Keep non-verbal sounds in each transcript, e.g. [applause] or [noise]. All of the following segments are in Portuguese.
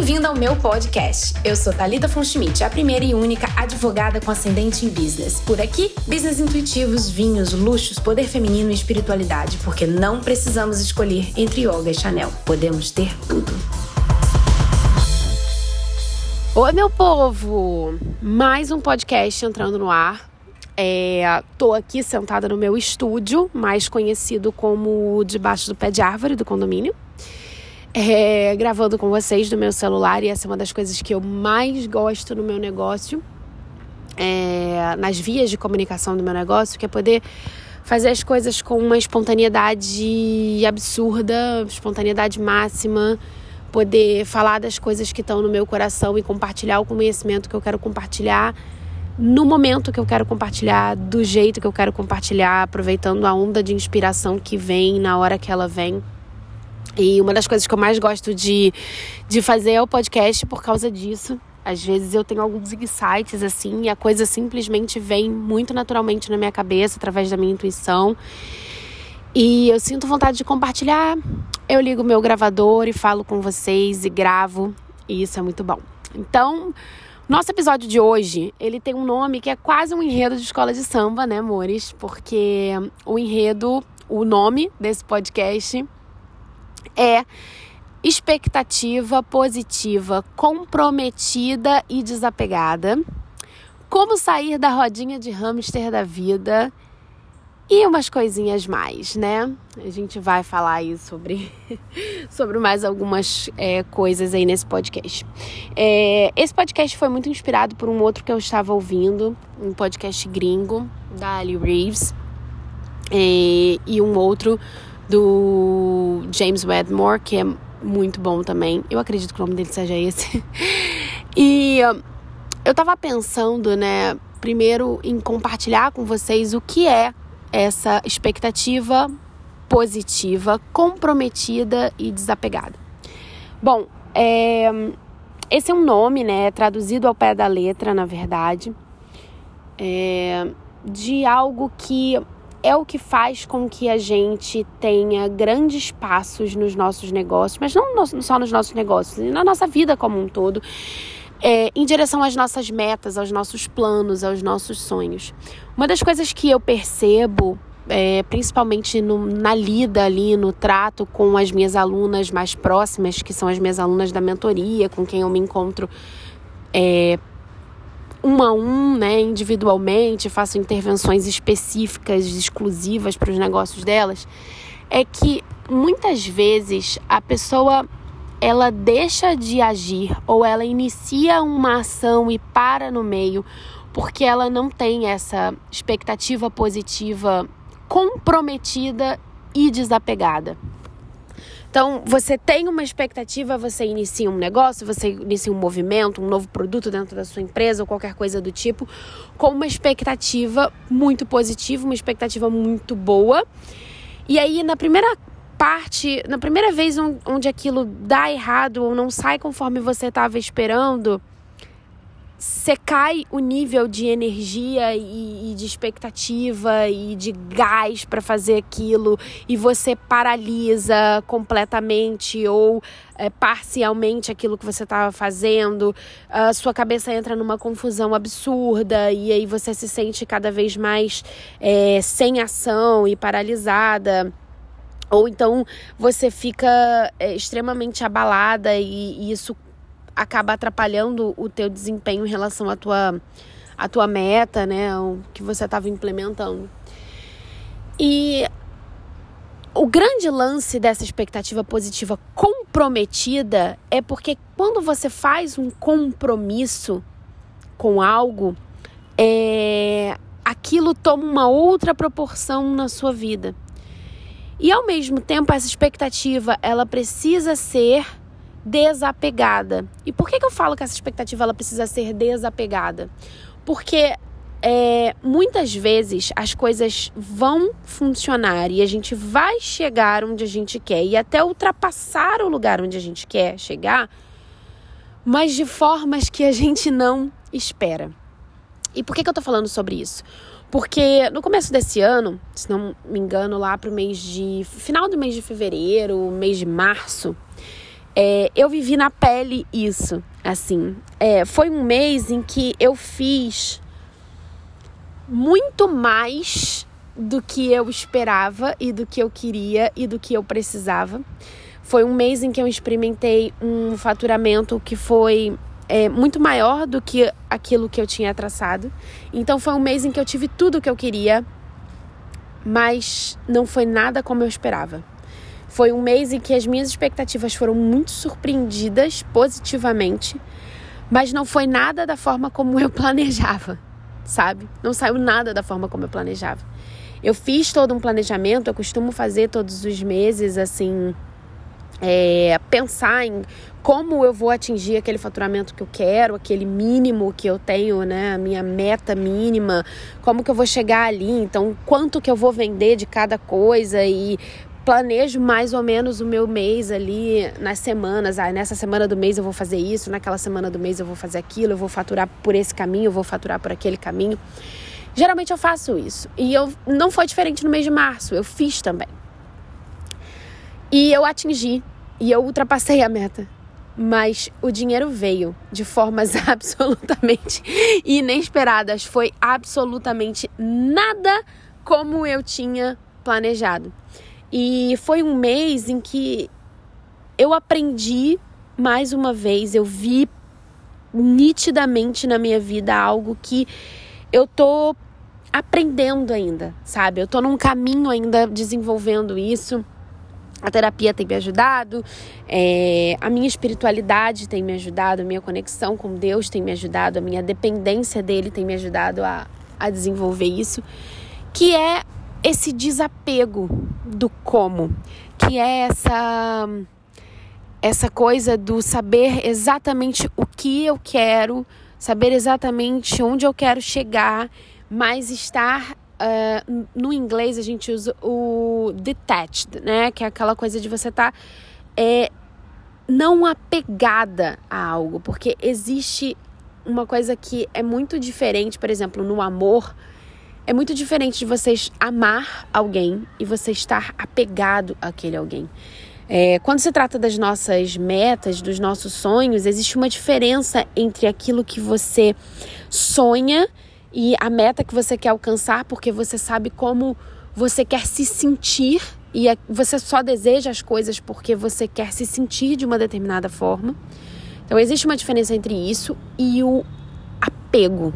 Bem-vindo ao meu podcast. Eu sou Talita Fonschmidt, a primeira e única advogada com ascendente em business. Por aqui, business intuitivos, vinhos, luxos, poder feminino e espiritualidade, porque não precisamos escolher entre yoga e Chanel. Podemos ter tudo. Oi, meu povo! Mais um podcast entrando no ar. É, tô aqui sentada no meu estúdio, mais conhecido como debaixo do pé de árvore do condomínio é, gravando com vocês do meu celular e essa é uma das coisas que eu mais gosto no meu negócio, é, nas vias de comunicação do meu negócio, que é poder fazer as coisas com uma espontaneidade absurda, espontaneidade máxima, poder falar das coisas que estão no meu coração e compartilhar o conhecimento que eu quero compartilhar no momento que eu quero compartilhar, do jeito que eu quero compartilhar, aproveitando a onda de inspiração que vem na hora que ela vem. E uma das coisas que eu mais gosto de, de fazer é o podcast por causa disso. Às vezes eu tenho alguns insights assim e a coisa simplesmente vem muito naturalmente na minha cabeça, através da minha intuição. E eu sinto vontade de compartilhar. Eu ligo meu gravador e falo com vocês e gravo. E isso é muito bom. Então, nosso episódio de hoje, ele tem um nome que é quase um enredo de escola de samba, né, amores? Porque o enredo, o nome desse podcast é expectativa positiva, comprometida e desapegada. Como sair da rodinha de hamster da vida e umas coisinhas mais, né? A gente vai falar aí sobre, [laughs] sobre mais algumas é, coisas aí nesse podcast. É, esse podcast foi muito inspirado por um outro que eu estava ouvindo, um podcast gringo da Ali Reeves, é, e um outro do James Wedmore, que é muito bom também. Eu acredito que o nome dele seja esse. [laughs] e eu tava pensando, né, primeiro em compartilhar com vocês o que é essa expectativa positiva, comprometida e desapegada. Bom, é, esse é um nome, né, traduzido ao pé da letra, na verdade, é, de algo que é o que faz com que a gente tenha grandes passos nos nossos negócios, mas não só nos nossos negócios, na nossa vida como um todo, é, em direção às nossas metas, aos nossos planos, aos nossos sonhos. Uma das coisas que eu percebo, é, principalmente no, na lida ali, no trato com as minhas alunas mais próximas, que são as minhas alunas da mentoria, com quem eu me encontro é, um a um, né, individualmente, faço intervenções específicas, exclusivas para os negócios delas, é que muitas vezes a pessoa ela deixa de agir ou ela inicia uma ação e para no meio porque ela não tem essa expectativa positiva comprometida e desapegada. Então, você tem uma expectativa, você inicia um negócio, você inicia um movimento, um novo produto dentro da sua empresa ou qualquer coisa do tipo, com uma expectativa muito positiva, uma expectativa muito boa. E aí, na primeira parte, na primeira vez onde aquilo dá errado ou não sai conforme você estava esperando, você cai o nível de energia e, e de expectativa e de gás para fazer aquilo e você paralisa completamente ou é, parcialmente aquilo que você estava fazendo, a sua cabeça entra numa confusão absurda e aí você se sente cada vez mais é, sem ação e paralisada. Ou então você fica é, extremamente abalada e, e isso acaba atrapalhando o teu desempenho em relação à tua, à tua meta, né? O que você estava implementando. E o grande lance dessa expectativa positiva comprometida é porque quando você faz um compromisso com algo, é, aquilo toma uma outra proporção na sua vida. E ao mesmo tempo, essa expectativa ela precisa ser desapegada. E por que, que eu falo que essa expectativa ela precisa ser desapegada? Porque é, muitas vezes as coisas vão funcionar e a gente vai chegar onde a gente quer e até ultrapassar o lugar onde a gente quer chegar, mas de formas que a gente não espera. E por que, que eu tô falando sobre isso? Porque no começo desse ano, se não me engano, lá pro mês de. final do mês de fevereiro, mês de março, É, eu vivi na pele isso, assim. É, foi um mês em que eu fiz muito mais do que eu esperava e do que eu queria e do que eu precisava. Foi um mês em que eu experimentei um faturamento que foi é, muito maior do que aquilo que eu tinha traçado. Então foi um mês em que eu tive tudo o que eu queria, mas não foi nada como eu esperava. Foi um mês em que as minhas expectativas foram muito surpreendidas positivamente, mas não foi nada da forma como eu [laughs] planejava, sabe? Não saiu nada da forma como eu planejava. Eu fiz todo um planejamento, eu costumo fazer todos os meses, assim, é, pensar em como eu vou atingir aquele faturamento que eu quero, aquele mínimo que eu tenho, né, a minha meta mínima, como que eu vou chegar ali, então quanto que eu vou vender de cada coisa e planejo mais ou menos o meu mês ali nas semanas. Ah, nessa semana do mês eu vou fazer isso, naquela semana do mês eu vou fazer aquilo, eu vou faturar por esse caminho, eu vou faturar por aquele caminho. Geralmente eu faço isso. E eu não foi diferente no mês de março, eu fiz também. E eu atingi e eu ultrapassei a meta. Mas o dinheiro veio de formas [laughs] absolutamente inesperadas. Foi absolutamente nada como eu tinha planejado. E foi um mês em que eu aprendi mais uma vez, eu vi nitidamente na minha vida algo que eu tô aprendendo ainda, sabe? Eu tô num caminho ainda desenvolvendo isso. A terapia tem me ajudado, é, a minha espiritualidade tem me ajudado, a minha conexão com Deus tem me ajudado, a minha dependência dele tem me ajudado a, a desenvolver isso, que é esse desapego do como, que é essa essa coisa do saber exatamente o que eu quero, saber exatamente onde eu quero chegar, mas estar uh, no inglês a gente usa o detached, né? Que é aquela coisa de você estar tá, é, não apegada a algo, porque existe uma coisa que é muito diferente, por exemplo, no amor. É muito diferente de vocês amar alguém e você estar apegado àquele alguém. É, quando se trata das nossas metas, dos nossos sonhos, existe uma diferença entre aquilo que você sonha e a meta que você quer alcançar, porque você sabe como você quer se sentir e você só deseja as coisas porque você quer se sentir de uma determinada forma. Então existe uma diferença entre isso e o apego.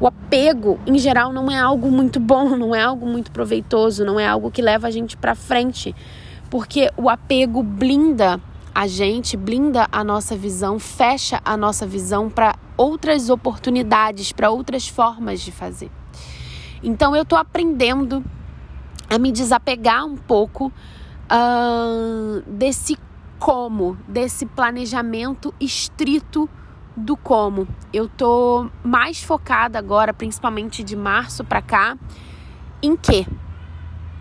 O apego, em geral, não é algo muito bom, [laughs] não é algo muito proveitoso, não é algo que leva a gente para frente porque o apego blinda a gente, blinda a nossa visão, fecha a nossa visão para outras oportunidades, para outras formas de fazer. Então eu estou aprendendo a me desapegar um pouco uh, desse como, desse planejamento estrito do como. Eu tô mais focada agora, principalmente de março para cá, em quê?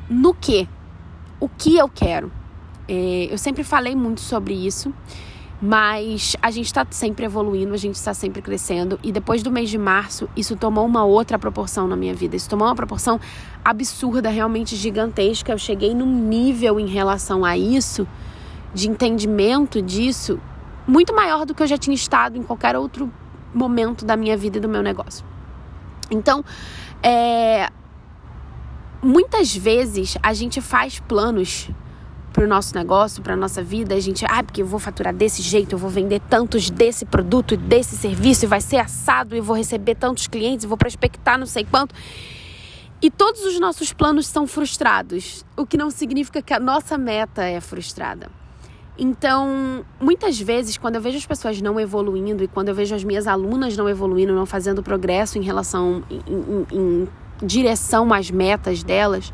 No que? o que eu quero. É, eu sempre falei muito sobre isso, mas a gente está sempre evoluindo, a gente está sempre crescendo. E depois do mês de março, isso tomou uma outra proporção na minha vida. Isso tomou uma proporção absurda, realmente gigantesca. Eu cheguei num nível em relação a isso, de entendimento disso, muito maior do que eu já tinha estado em qualquer outro momento da minha vida e do meu negócio. Então, é, muitas vezes a gente faz planos para o nosso negócio, para nossa vida, a gente, ah, porque eu vou faturar desse jeito, eu vou vender tantos desse produto, desse serviço, e vai ser assado, e vou receber tantos clientes, e vou prospectar não sei quanto. E todos os nossos planos são frustrados, o que não significa que a nossa meta é frustrada. Então, muitas vezes, quando eu vejo as pessoas não evoluindo e quando eu vejo as minhas alunas não evoluindo, não fazendo progresso em relação em, em, em direção às metas delas,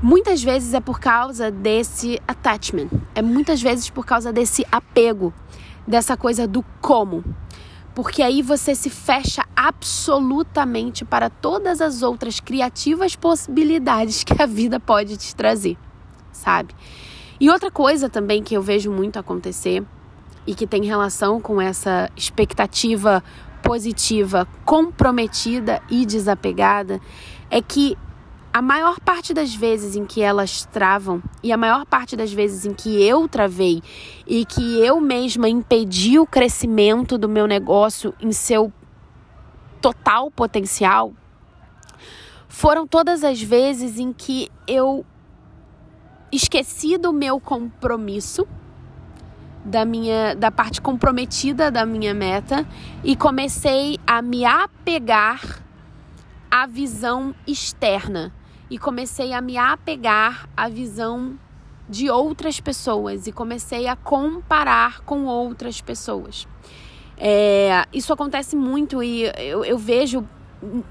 muitas vezes é por causa desse attachment, é muitas vezes por causa desse apego, dessa coisa do como. Porque aí você se fecha absolutamente para todas as outras criativas possibilidades [laughs] que a vida pode te trazer, sabe? E outra coisa também que eu vejo muito acontecer e que tem relação com essa expectativa positiva, comprometida e desapegada é que a maior parte das vezes em que elas travam e a maior parte das vezes em que eu travei e que eu mesma impedi o crescimento do meu negócio em seu total potencial, foram todas as vezes em que eu esqueci do meu compromisso, da minha da parte comprometida da minha meta e comecei a me apegar à visão externa e comecei a me apegar à visão de outras pessoas e comecei a comparar com outras pessoas. É, isso acontece muito e eu, eu vejo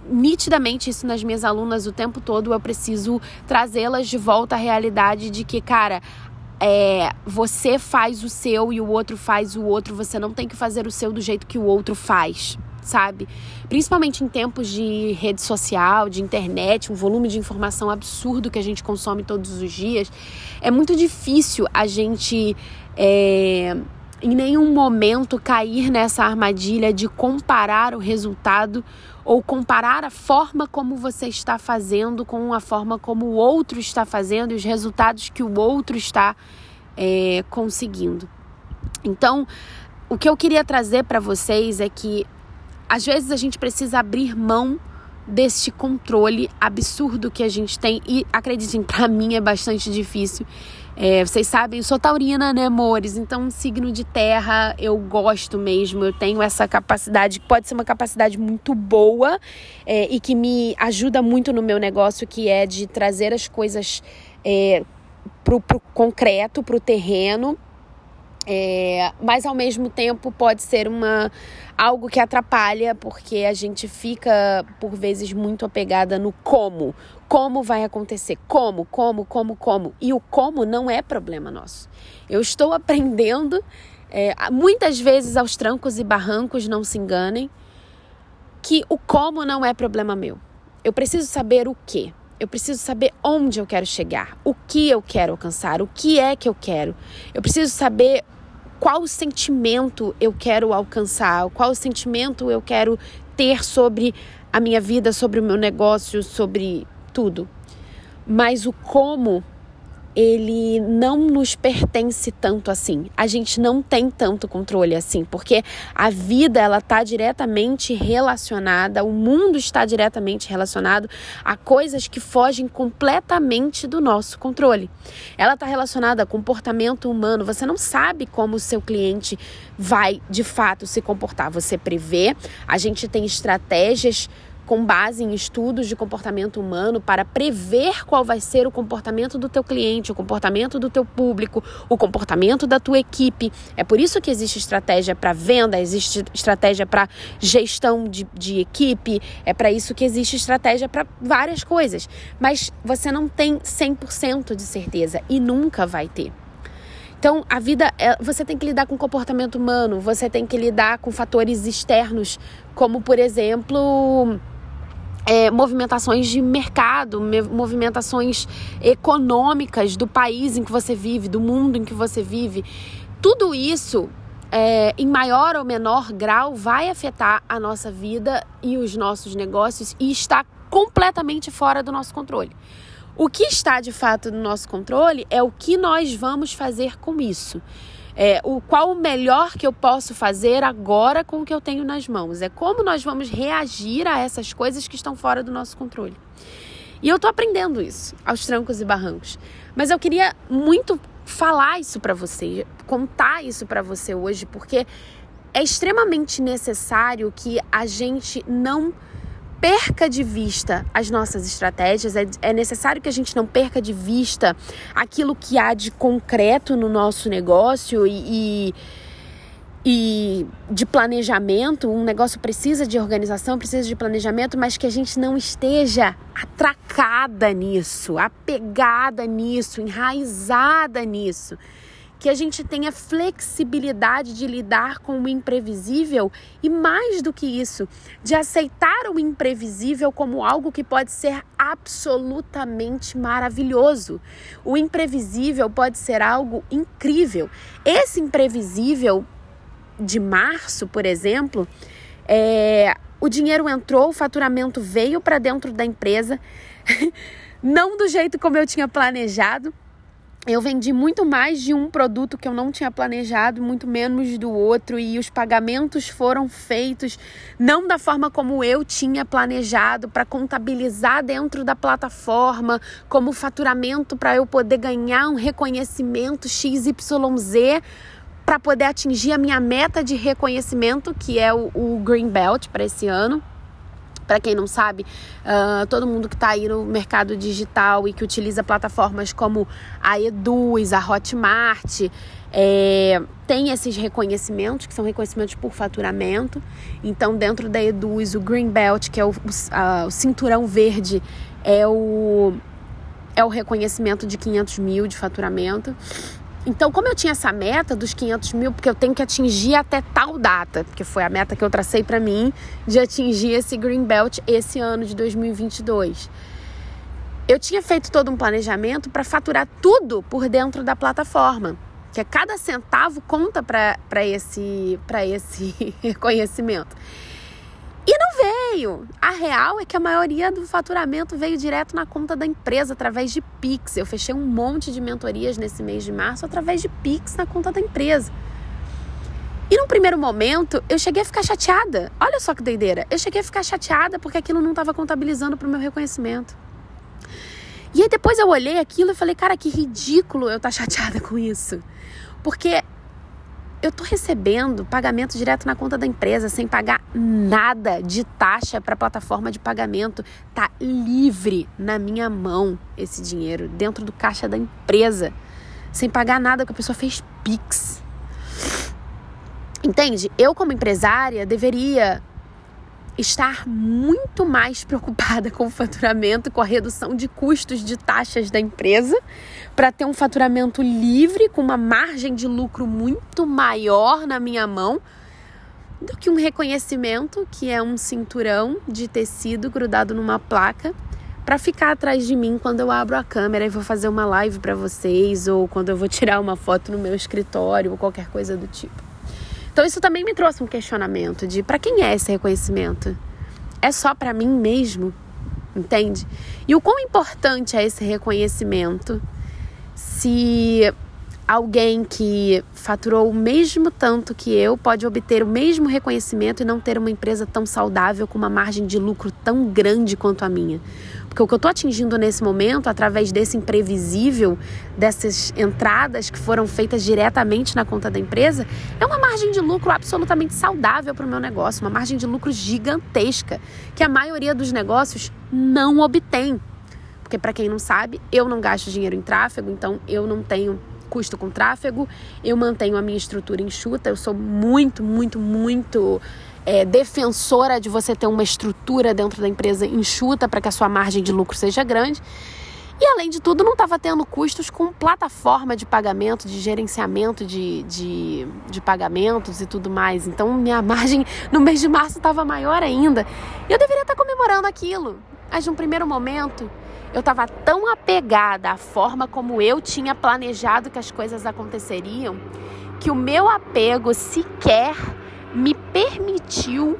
nitidamente isso nas minhas alunas o tempo todo. Eu preciso trazê-las de volta à realidade de que, cara, é, você faz o seu e o outro faz o outro. Você não tem que fazer o seu do jeito que o outro faz, sabe? Principalmente em tempos de rede social, de internet, um volume de informação absurdo que a gente consome todos os dias. É muito difícil a gente. É, em nenhum momento cair nessa armadilha de comparar o resultado ou comparar a forma como você está fazendo com a forma como o outro está fazendo e os resultados que o outro está é, conseguindo. Então, o que eu queria trazer para vocês é que às vezes a gente precisa abrir mão deste controle absurdo que a gente tem e acreditem, para mim é bastante difícil é, vocês sabem, eu sou taurina, né, amores? Então, signo de terra eu gosto mesmo. Eu tenho essa capacidade, que pode ser uma capacidade muito boa é, e que me ajuda muito no meu negócio, que é de trazer as coisas é, pro, pro concreto, pro terreno. É, mas ao mesmo tempo pode ser uma algo que atrapalha porque a gente fica por vezes muito apegada no como como vai acontecer, como, como, como, como. E o como não é problema nosso. Eu estou aprendendo, é, muitas vezes aos trancos e barrancos, não se enganem, que o como não é problema meu. Eu preciso saber o que. Eu preciso saber onde eu quero chegar, o que eu quero alcançar, o que é que eu quero. Eu preciso saber qual sentimento eu quero alcançar, qual sentimento eu quero ter sobre a minha vida, sobre o meu negócio, sobre tudo. Mas o como ele não nos pertence tanto assim. A gente não tem tanto controle assim, porque a vida ela está diretamente relacionada, o mundo está diretamente relacionado a coisas que fogem completamente do nosso controle. Ela está relacionada a comportamento humano. Você não sabe como o seu cliente vai de fato se comportar. Você prevê. A gente tem estratégias com base em estudos de comportamento humano para prever qual vai ser o comportamento do teu cliente, o comportamento do teu público, o comportamento da tua equipe. É por isso que existe estratégia para venda, existe estratégia para gestão de, de equipe, é para isso que existe estratégia para várias coisas. Mas você não tem 100% de certeza e nunca vai ter. Então, a vida, é, você tem que lidar com comportamento humano, você tem que lidar com fatores externos, como, por exemplo, é, movimentações de mercado, movimentações econômicas do país em que você vive, do mundo em que você vive. Tudo isso, é, em maior ou menor grau, vai afetar a nossa vida e os nossos negócios e está completamente fora do nosso controle. O que está de fato no nosso controle é o que nós vamos fazer com isso. É, o qual o melhor que eu posso fazer agora com o que eu tenho nas mãos. É como nós vamos reagir a essas coisas que estão fora do nosso controle. E eu tô aprendendo isso, aos trancos e barrancos. Mas eu queria muito falar isso para você, contar isso para você hoje, porque é extremamente necessário que a gente não perca de vista as nossas estratégias, é, é, necessário que a gente não perca de vista aquilo que há de concreto no nosso negócio e, e, e de planejamento. Um negócio precisa de organização, precisa de planejamento, mas que a gente não esteja atracada nisso, apegada nisso, enraizada nisso que a gente tenha flexibilidade de lidar com o imprevisível e, mais do que isso, de aceitar o imprevisível como algo que pode ser absolutamente maravilhoso. O imprevisível pode ser algo incrível. Esse imprevisível de março, por exemplo, é, o dinheiro entrou, o faturamento veio para dentro da empresa. [laughs] não do jeito como eu tinha planejado. Eu vendi muito mais de um produto que eu não tinha planejado, muito menos do outro, e os pagamentos foram feitos não da forma como eu tinha planejado, para contabilizar dentro da plataforma, como faturamento para eu poder ganhar um reconhecimento XYZ para poder atingir a minha meta de reconhecimento, que é o, o Green Belt para esse ano. Para quem não sabe, uh, todo mundo que está aí no mercado digital e que utiliza plataformas como a Eduz, a Hotmart, é, tem esses reconhecimentos, que são reconhecimentos por faturamento. Então, dentro da Eduz, o Green Belt, que é o, o, o cinturão verde, é o, é o reconhecimento de 500 mil de faturamento. Então, como eu tinha essa meta dos 500 mil, porque eu tenho que atingir até tal data, porque foi a meta que eu tracei para mim de atingir esse Green Belt esse ano de 2022. Eu tinha feito todo um planejamento para faturar tudo por dentro da plataforma, que cada centavo conta para esse, esse [laughs] reconhecimento. E não veio. A real é que a maioria do faturamento veio direto na conta da empresa através de Pix. Eu fechei um monte de mentorias nesse mês de março através de Pix na conta da empresa. E num primeiro momento, eu cheguei a ficar chateada. Olha só que doideira. Eu cheguei a ficar chateada porque aquilo não estava contabilizando para o meu reconhecimento. E aí depois eu olhei aquilo e falei, cara, que ridículo eu estar tá chateada [laughs] com isso. Porque eu tô recebendo pagamento direto na conta da empresa sem pagar nada de taxa para a plataforma de pagamento. Tá livre na minha mão esse dinheiro dentro do caixa da empresa, sem pagar nada que a pessoa fez Pix. Entende? Eu como empresária deveria estar muito mais preocupada com o faturamento, com a redução de custos de taxas da empresa, para ter um faturamento livre, com uma margem de lucro muito maior na minha mão, do que um reconhecimento, que é um cinturão de tecido grudado numa placa, para ficar atrás de mim quando eu abro a câmera e vou fazer uma live para vocês, ou quando eu vou tirar uma foto no meu escritório, ou qualquer coisa do tipo. Então isso também me trouxe um questionamento de para quem é esse reconhecimento? É só para mim mesmo? Entende? E o quão importante é esse reconhecimento se alguém que faturou o mesmo tanto que eu pode obter o mesmo reconhecimento e não ter uma empresa tão saudável com uma margem de lucro tão grande quanto a minha? Porque o que eu estou atingindo nesse momento, através desse imprevisível, dessas entradas que foram feitas diretamente na conta da empresa, é uma margem de lucro absolutamente saudável para o meu negócio, uma margem de lucro gigantesca, que a maioria dos negócios não obtém. Porque, para quem não sabe, eu não gasto dinheiro em tráfego, então eu não tenho custo com tráfego, eu mantenho a minha estrutura enxuta, eu sou muito, muito, muito é, defensora de você ter uma estrutura dentro da empresa enxuta para que a sua margem de lucro seja grande. E além de tudo, não estava tendo custos com plataforma de pagamento, de gerenciamento de, de, de pagamentos e tudo mais. Então, minha [laughs] margem no mês de março estava maior ainda. E eu deveria estar tá comemorando aquilo. Mas, num primeiro momento, eu estava tão apegada à forma como eu tinha planejado que as coisas aconteceriam, que o meu apego sequer me permitiu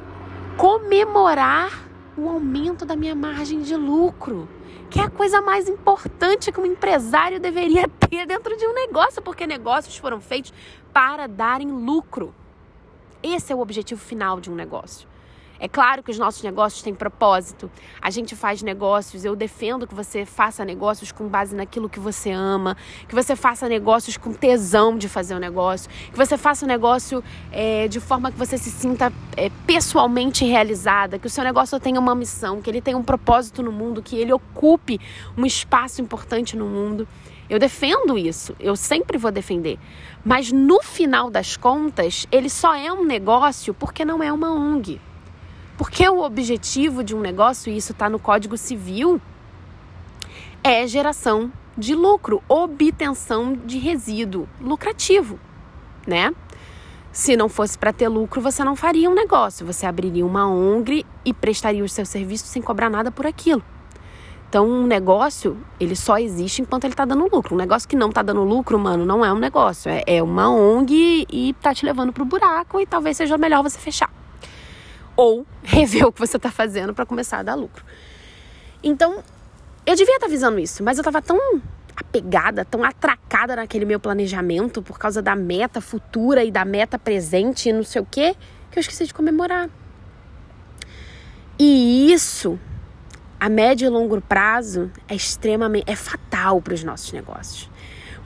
comemorar o aumento da minha margem de lucro, que é a coisa mais importante que um empresário deveria [laughs] ter dentro de um negócio, porque negócios foram feitos para darem lucro. Esse é o objetivo final de um negócio. É claro que os nossos negócios têm propósito. A gente faz negócios, eu defendo que você faça negócios com base naquilo que você ama, que você faça negócios com tesão de fazer o um negócio, que você faça o um negócio é, de forma que você se sinta é, pessoalmente realizada, que o seu negócio tenha uma missão, que ele tenha um propósito no mundo, que ele ocupe um espaço importante no mundo. Eu defendo isso, eu sempre vou defender. Mas no final das contas, ele só é um negócio porque não é uma ONG. Porque o objetivo de um negócio, e isso está no Código Civil, é geração de lucro, obtenção de resíduo lucrativo, né? Se não fosse para ter lucro, você não faria um negócio, você abriria uma ONG e prestaria os seus serviços sem cobrar nada por aquilo. Então, um negócio, ele só existe enquanto ele está dando lucro. Um negócio que não está dando lucro, mano, não é um negócio. É, é uma ONG e tá te levando pro buraco e talvez seja melhor você fechar ou rever o que você está fazendo para começar a dar lucro. Então, eu devia estar tá visando isso, mas eu tava tão apegada, tão atracada naquele meu planejamento por causa da meta futura e da meta presente e não sei o quê, que eu esqueci de comemorar. E isso, a médio e longo prazo, é extremamente, é fatal para os nossos negócios.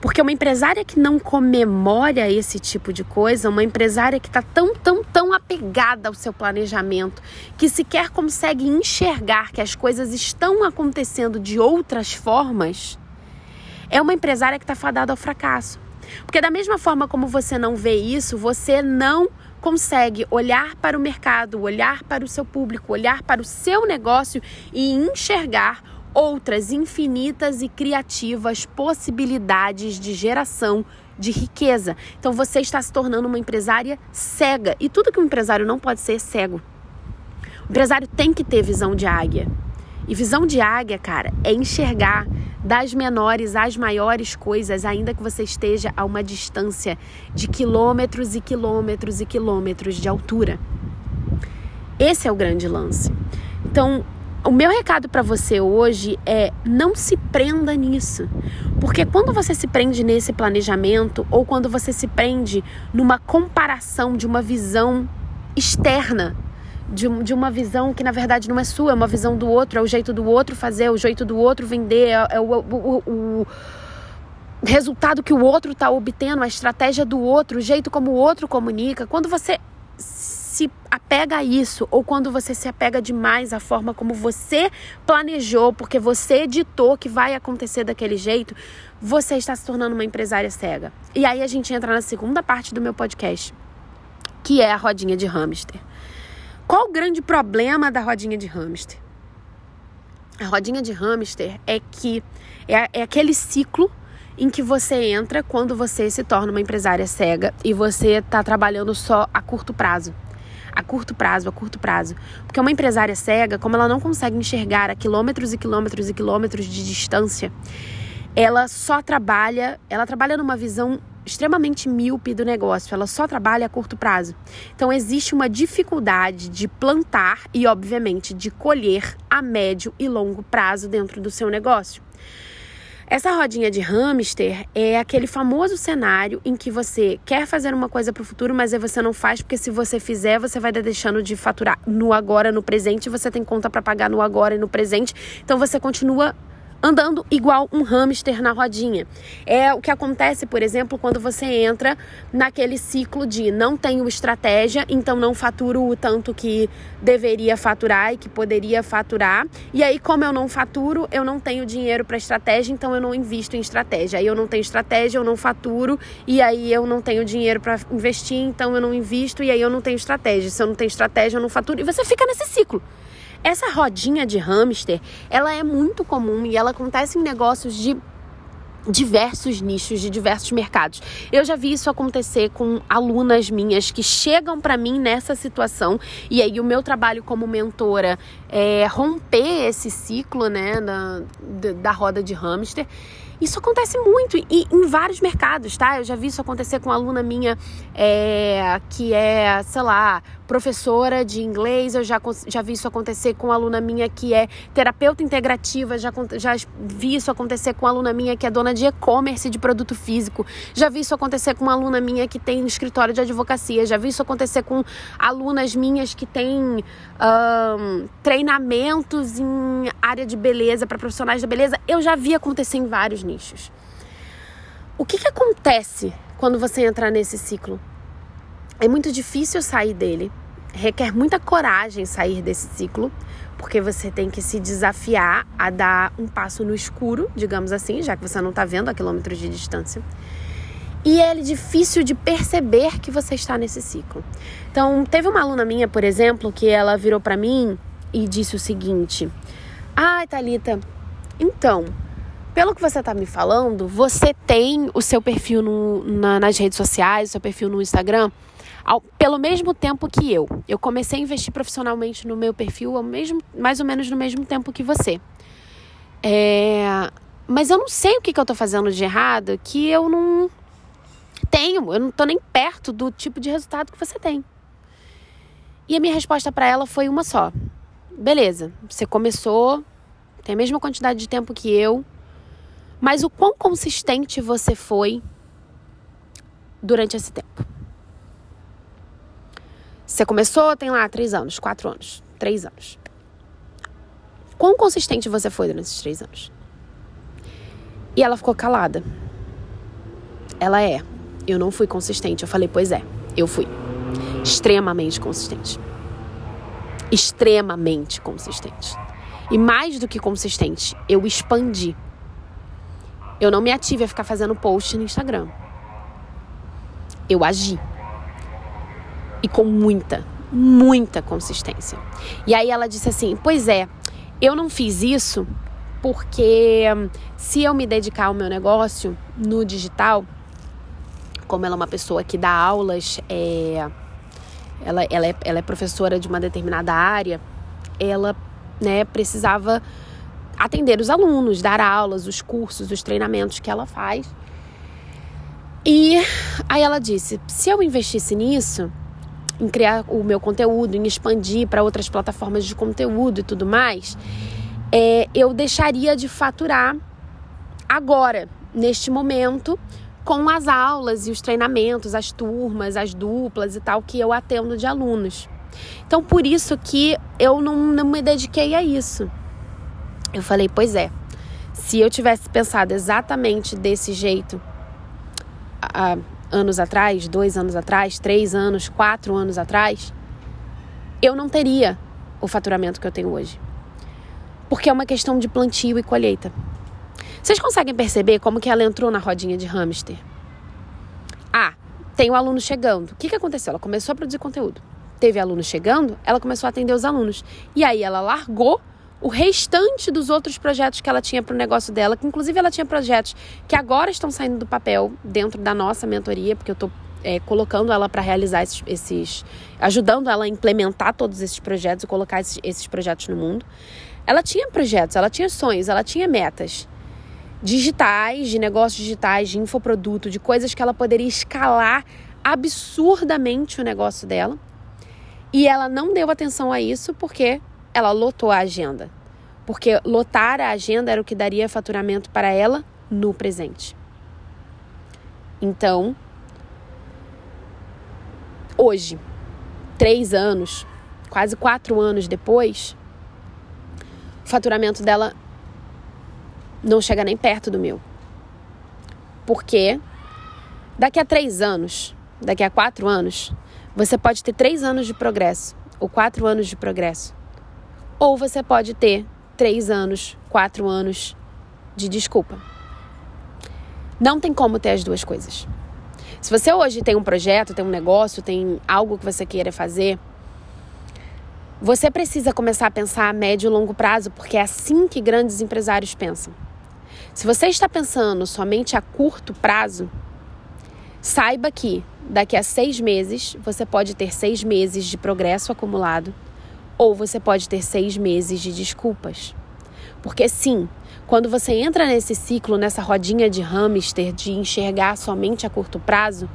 Porque uma empresária que não comemora esse tipo de coisa, uma empresária que está tão, tão, tão apegada ao seu planejamento, que sequer consegue enxergar que as coisas estão acontecendo de outras formas, é uma empresária que está fadada ao fracasso. Porque da mesma forma como você não vê isso, você não consegue olhar para o mercado, olhar para o seu público, olhar para o seu negócio e enxergar outras infinitas e criativas possibilidades de geração de riqueza. Então você está se tornando uma empresária cega. E tudo que um empresário não pode ser é cego. O empresário tem que ter visão de águia. E visão de águia, cara, é enxergar das menores às maiores coisas, ainda que você esteja a uma distância de quilômetros e quilômetros e quilômetros de altura. Esse é o grande lance. Então, o meu recado para você hoje é não se prenda nisso. Porque quando você se prende nesse planejamento ou quando você se prende numa comparação de uma visão externa de, de uma visão que na verdade não é sua, é uma visão do outro, é o jeito do outro fazer, é o jeito do outro vender, é, é o, o, o resultado que o outro está obtendo, a estratégia do outro, o jeito como o outro comunica. Quando você se apega a isso, ou quando você se apega demais à forma como você planejou, porque você editou que vai acontecer daquele jeito, você está se tornando uma empresária cega. E aí a gente entra na segunda parte do meu podcast, que é a rodinha de hamster. Qual o grande problema da rodinha de hamster? A rodinha de hamster é que é, é aquele ciclo em que você entra quando você se torna uma empresária cega e você está trabalhando só a curto prazo a curto prazo, a curto prazo. Porque uma empresária cega, como ela não consegue enxergar a quilômetros e quilômetros e quilômetros de distância, ela só trabalha, ela trabalha numa visão extremamente míope do negócio, ela só trabalha a curto prazo. Então existe uma dificuldade de plantar e, obviamente, de colher a médio e longo prazo dentro do seu negócio. Essa rodinha de hamster é aquele famoso cenário em que você quer fazer uma coisa para o futuro, mas aí você não faz porque se você fizer, você vai deixando de faturar no agora, no presente, você tem conta para pagar no agora e no presente. Então você continua andando igual um hamster na rodinha. É o que acontece, por exemplo, quando você entra naquele ciclo de não tenho estratégia, então não faturo o tanto que deveria faturar e que poderia faturar. E aí, como eu não faturo, eu não tenho dinheiro para estratégia, então eu não invisto em estratégia. Aí eu não tenho estratégia, eu não faturo, e aí eu não tenho dinheiro para investir, então eu não invisto, e aí eu não tenho estratégia. Se eu não tenho estratégia, eu não faturo, e você fica nesse ciclo. Essa rodinha de hamster, ela é muito comum e ela acontece em negócios de diversos nichos, de diversos mercados. Eu já vi isso acontecer com alunas minhas que chegam para mim nessa situação e aí o meu trabalho como mentora é romper esse ciclo, né, da, da roda de hamster isso acontece muito e em vários mercados, tá? Eu já vi isso acontecer com uma aluna minha é, que é, sei lá, professora de inglês, eu já, já vi isso acontecer com uma aluna minha que é terapeuta integrativa, já, já vi isso acontecer com uma aluna minha que é dona de e-commerce de produto físico, já vi isso acontecer com uma aluna minha que tem escritório de advocacia, já vi isso acontecer com alunas minhas que têm um, treinamentos em área de beleza para profissionais da beleza, eu já vi acontecer em vários nichos. O que, que acontece quando você entrar nesse ciclo? É muito difícil sair dele, requer muita coragem sair desse ciclo, porque você tem que se desafiar a dar um passo no escuro, digamos assim, já que você não está vendo a quilômetros de distância. E é difícil de perceber que você está nesse ciclo. Então, teve uma aluna minha, por exemplo, que ela virou para mim e disse o seguinte: Ai, Thalita, então, pelo que você está me falando, você tem o seu perfil no, na, nas redes sociais, o seu perfil no Instagram, ao, pelo mesmo tempo que eu. Eu comecei a investir profissionalmente no meu perfil ao mesmo, mais ou menos no mesmo tempo que você. É, mas eu não sei o que, que eu estou fazendo de errado, que eu não tenho, eu não estou nem perto do tipo de resultado que você tem. E a minha resposta para ela foi uma só. Beleza, você começou tem a mesma quantidade de tempo que eu, mas o quão consistente você foi durante esse tempo. Você começou, tem lá três anos, quatro anos, três anos. Quão consistente você foi durante esses três anos? E ela ficou calada. Ela é. Eu não fui consistente. Eu falei, pois é, eu fui. Extremamente consistente. Extremamente consistente. E mais do que consistente, eu expandi. Eu não me ative a ficar fazendo post no Instagram. Eu agi. E com muita, muita consistência. E aí ela disse assim: Pois é, eu não fiz isso porque hum, se eu me dedicar ao meu negócio no digital, como ela é uma pessoa que dá aulas, é, ela, ela, é, ela é professora de uma determinada área, ela né, precisava atender os alunos, dar aulas, os cursos, os treinamentos que ela faz. E aí ela disse: se eu investisse nisso, em criar o meu conteúdo, em expandir para outras plataformas de conteúdo e tudo mais, é, eu deixaria de faturar agora, neste momento, com as aulas e os treinamentos, as turmas, as duplas e tal que eu atendo de alunos. Então, por isso que eu não, não me dediquei a isso. Eu falei, pois é, se eu tivesse pensado exatamente desse jeito há anos atrás, dois anos atrás, três anos, quatro anos atrás, eu não teria o faturamento que eu tenho hoje. Porque é uma questão de plantio e colheita. Vocês conseguem perceber como que ela entrou na rodinha de hamster? Ah, tem um aluno chegando. O que, que aconteceu? Ela começou a produzir conteúdo teve aluno chegando, ela começou a atender os alunos. E aí ela largou o restante dos outros projetos que ela tinha para o negócio dela, que inclusive ela tinha projetos que agora estão saindo do papel dentro da nossa mentoria, porque eu estou é, colocando ela para realizar esses, esses, ajudando ela a implementar todos esses projetos e colocar esses, esses projetos no mundo. Ela tinha projetos, ela tinha sonhos, ela tinha metas digitais, de negócios digitais, de infoproduto, de coisas que ela poderia escalar absurdamente o negócio dela. E ela não deu atenção a isso porque ela lotou a agenda. Porque lotar a agenda era o que daria faturamento para ela no presente. Então, hoje, três anos, quase quatro anos depois, o faturamento dela não chega nem perto do meu. Porque daqui a três anos, daqui a quatro anos, você pode ter três anos de progresso ou quatro anos de progresso. Ou você pode ter três anos, quatro anos de desculpa. Não tem como ter as duas coisas. Se você hoje tem um projeto, tem um negócio, tem algo que você queira fazer, você precisa começar a pensar a médio e longo prazo, porque é assim que grandes empresários pensam. Se você está pensando somente a curto prazo, saiba que daqui a seis meses você pode ter seis meses de progresso acumulado ou você pode ter seis meses de desculpas. Porque sim, quando você entra nesse ciclo, nessa rodinha de hamster de enxergar somente a curto prazo,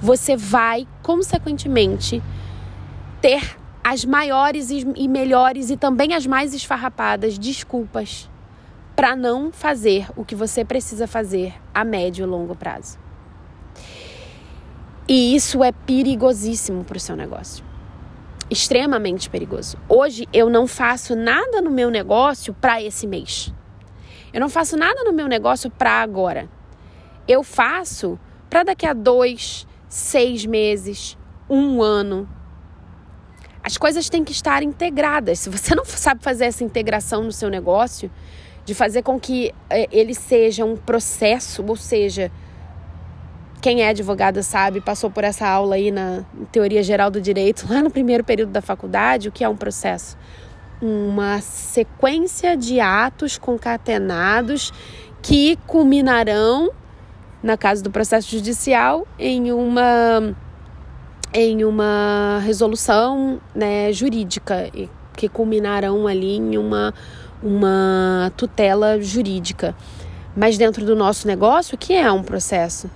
você vai, consequentemente, ter as maiores e melhores e também as mais esfarrapadas desculpas para não fazer o que você precisa fazer a médio e longo prazo. E isso é perigosíssimo para o seu negócio. Extremamente perigoso. Hoje eu não faço nada no meu negócio para esse mês. Eu não faço nada no meu negócio para agora. Eu faço para daqui a dois, seis meses, um ano. As coisas têm que estar integradas. Se você não sabe fazer essa integração no seu negócio, de fazer com que eh, ele seja um processo, ou seja, quem é advogado sabe, passou por essa aula aí na teoria geral do direito, [laughs] lá no primeiro período da faculdade, o que é um processo? Uma sequência de atos concatenados que culminarão, na caso do processo judicial, em uma em uma resolução né, jurídica que culminarão ali em uma, uma tutela jurídica. Mas dentro do nosso negócio, o que é um processo?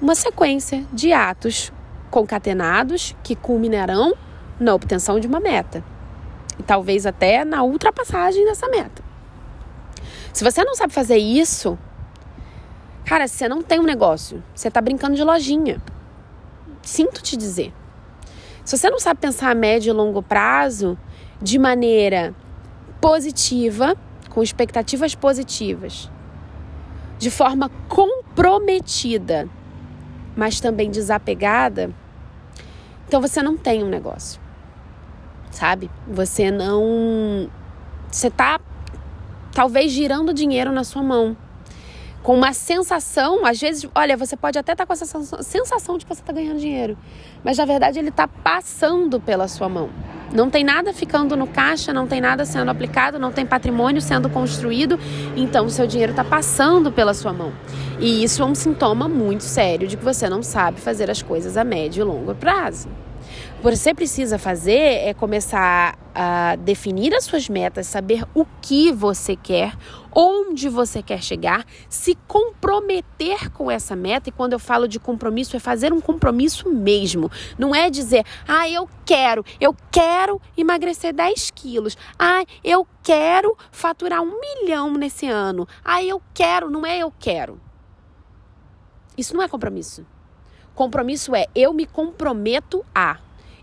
Uma sequência de atos concatenados que culminarão na obtenção de uma meta e talvez até na ultrapassagem dessa meta. Se você não sabe fazer isso, cara, você não tem um negócio. Você tá brincando de lojinha. Sinto te dizer. Se você não sabe pensar a médio e longo prazo de maneira positiva, com expectativas positivas, de forma comprometida, mas também desapegada, então você não tem um negócio. Sabe? Você não. Você tá talvez girando dinheiro na sua mão com uma sensação, às vezes, olha, você pode até estar tá com essa sensação de que você está ganhando dinheiro, mas na verdade ele está passando pela sua mão. Não tem nada ficando no caixa, não tem nada sendo aplicado, não tem patrimônio sendo construído, então o seu dinheiro está passando pela sua mão. E isso é um sintoma muito sério de que você não sabe fazer as coisas a médio e longo prazo você precisa fazer é começar a definir as suas metas, saber o que você quer, onde você quer chegar, se comprometer com essa meta. E quando eu falo de compromisso, é fazer um compromisso mesmo. Não é dizer, ah, eu quero, eu quero emagrecer 10 quilos. Ah, eu quero faturar um milhão nesse ano. Ah, eu quero, não é eu quero. Isso não é compromisso. Compromisso é eu me comprometo a.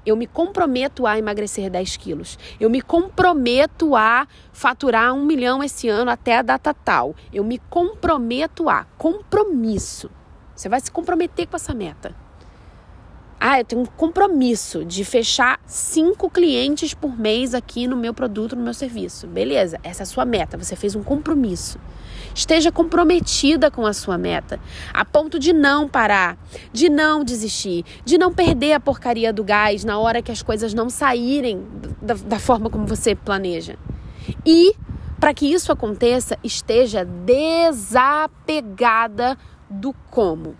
Eu me comprometo a emagrecer 10 quilos. Eu me comprometo a faturar um milhão esse ano até a data tal. Eu me comprometo a. Compromisso. Você vai se comprometer com essa meta. Ah, eu tenho um compromisso de fechar cinco clientes por mês aqui no meu produto, no meu serviço. Beleza, essa é a sua meta. Você fez um compromisso. Esteja comprometida com a sua meta, a ponto de não parar, de não desistir, de não perder a porcaria do gás na hora que as coisas não saírem da, da forma como você planeja. E, para que isso aconteça, esteja desapegada do como.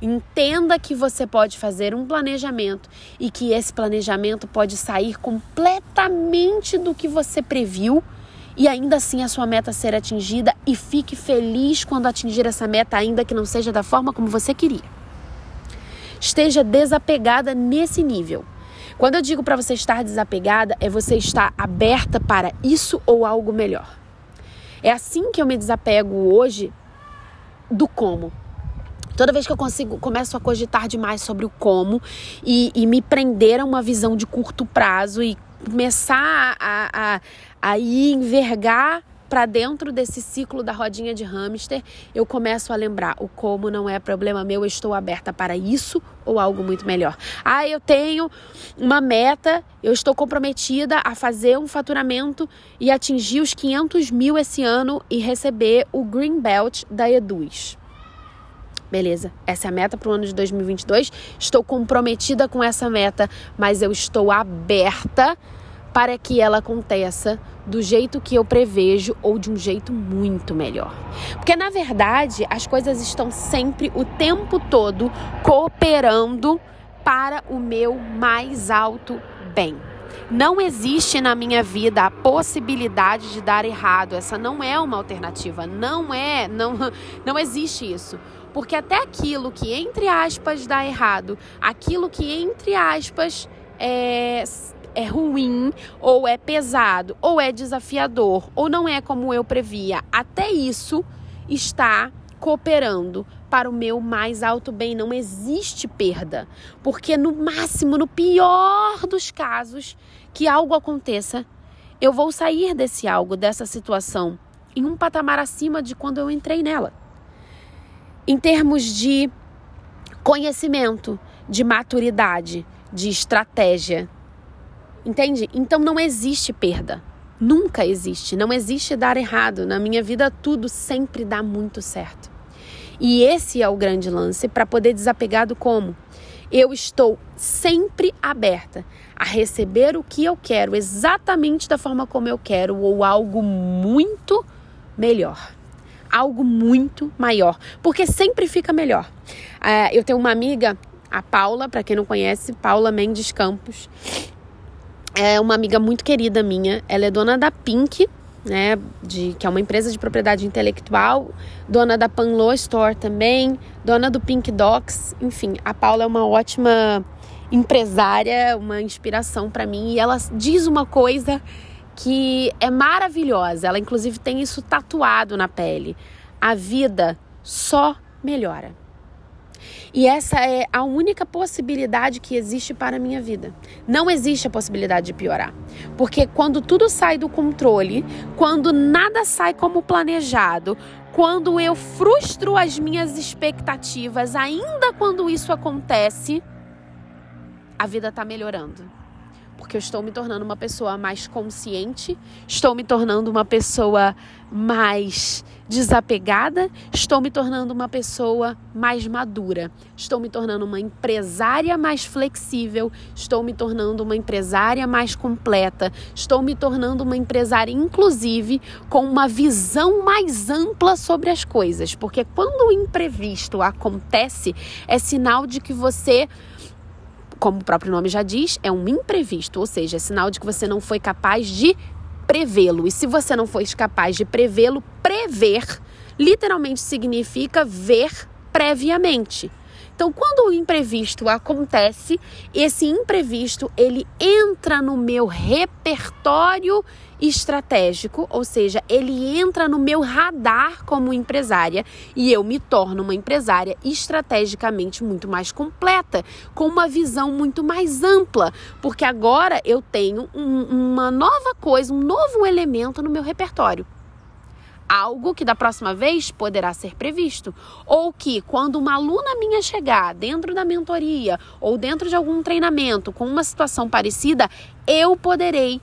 Entenda que você pode fazer um planejamento e que esse planejamento pode sair completamente do que você previu e ainda assim a sua meta ser atingida e fique feliz quando atingir essa meta, ainda que não seja da forma como você queria. Esteja desapegada nesse nível. Quando eu digo para você estar desapegada, é você estar aberta para isso ou algo melhor. É assim que eu me desapego hoje do como. Toda vez que eu consigo, começo a cogitar demais sobre o como e, e me prender a uma visão de curto prazo e começar a, a, a ir envergar para dentro desse ciclo da rodinha de hamster, eu começo a lembrar o como não é problema meu, eu estou aberta para isso ou algo muito melhor. Ah, eu tenho uma meta, eu estou comprometida a fazer um faturamento e atingir os 500 mil esse ano e receber o Green Belt da Eduz. Beleza, essa é a meta para o ano de 2022. Estou comprometida com essa meta, mas eu estou aberta para que ela aconteça do jeito que eu prevejo ou de um jeito muito melhor. Porque na verdade, as coisas estão sempre o tempo todo cooperando para o meu mais alto bem. Não existe na minha vida a possibilidade de dar errado. Essa não é uma alternativa. Não é, não, [laughs] não existe isso. Porque até aquilo que, entre aspas, dá errado, aquilo que, entre aspas, é, é ruim, ou é pesado, ou é desafiador, ou não é como eu previa, até isso está cooperando para o meu mais alto bem. Não existe perda. Porque, no máximo, no pior dos casos, que algo aconteça, eu vou sair desse algo, dessa situação, em um patamar acima de quando eu entrei nela em termos de conhecimento, de maturidade, de estratégia. Entende? Então não existe perda. Nunca existe. Não existe dar errado. Na minha vida, tudo sempre dá muito certo. E esse é o grande lance para poder desapegar do como. Eu estou sempre aberta a receber o que eu quero, exatamente da forma como eu quero, ou algo muito melhor algo muito maior, porque sempre fica melhor. É, eu tenho uma amiga, a Paula, para quem não conhece, Paula Mendes Campos. É uma amiga muito querida minha. Ela é dona da Pink, né, de, que é uma empresa de propriedade intelectual, dona da Panlo Store também, dona do Pink Docs, enfim, a Paula é uma ótima empresária, uma inspiração para mim e ela diz uma coisa que é maravilhosa. Ela, inclusive, tem isso tatuado na pele. A vida só melhora. E essa é a única possibilidade que existe para a minha vida. Não existe a possibilidade de piorar. Porque quando tudo sai do controle, quando nada sai como planejado, quando eu frustro as minhas expectativas, ainda quando isso acontece, a vida está melhorando porque eu estou me tornando uma pessoa mais consciente, estou me tornando uma pessoa mais desapegada, estou me tornando uma pessoa mais madura, estou me tornando uma empresária mais flexível, estou me tornando uma empresária mais completa, estou me tornando uma empresária, inclusive, com uma visão mais ampla sobre as coisas, porque quando o imprevisto acontece, é sinal de que você como o próprio nome já diz, é um imprevisto, ou seja, é sinal de que você não foi capaz de prevê-lo. E se você não foi capaz de prevê-lo, prever literalmente significa ver previamente. Então, quando o imprevisto acontece, esse imprevisto ele entra no meu repertório estratégico, ou seja, ele entra no meu radar como empresária e eu me torno uma empresária estrategicamente muito mais completa, com uma visão muito mais ampla, porque agora eu tenho um, uma nova coisa, um novo elemento no meu repertório algo que da próxima vez poderá ser previsto. Ou que, quando uma aluna minha chegar dentro da mentoria ou dentro de algum treinamento com uma situação parecida, eu poderei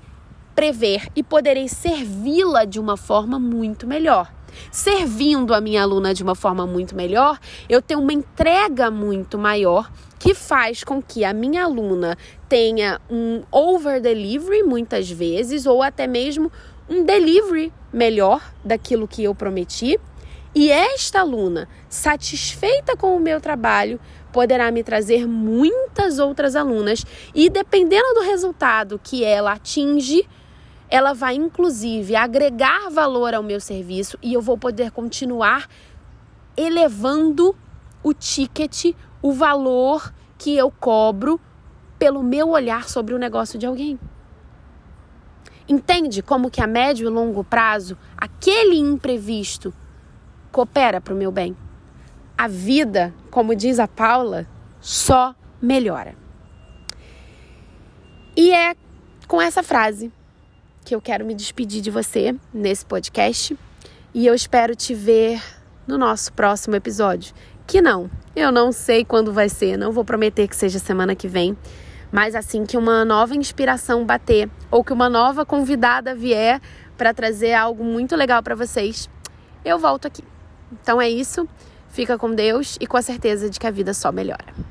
prever e poderei servi-la de uma forma muito melhor. Servindo a minha aluna de uma forma muito melhor, eu tenho uma entrega muito maior que faz com que a minha aluna tenha um over delivery muitas vezes ou até mesmo um delivery melhor daquilo que eu prometi. E esta aluna, satisfeita com o meu trabalho, poderá me trazer muitas outras alunas e dependendo do resultado que ela atinge, ela vai inclusive agregar valor ao meu serviço e eu vou poder continuar elevando o ticket, o valor que eu cobro pelo meu olhar sobre o negócio de alguém. Entende como que a médio e longo prazo, aquele imprevisto coopera para o meu bem? A vida, como diz a Paula, só melhora. E é com essa frase que eu quero me despedir de você nesse podcast e eu espero te ver no nosso próximo episódio. Que não, eu não sei quando vai ser, não vou prometer que seja semana que vem, mas assim que uma nova inspiração bater ou que uma nova convidada vier para trazer algo muito legal para vocês, eu volto aqui. Então é isso. Fica com Deus e com a certeza de que a vida só melhora.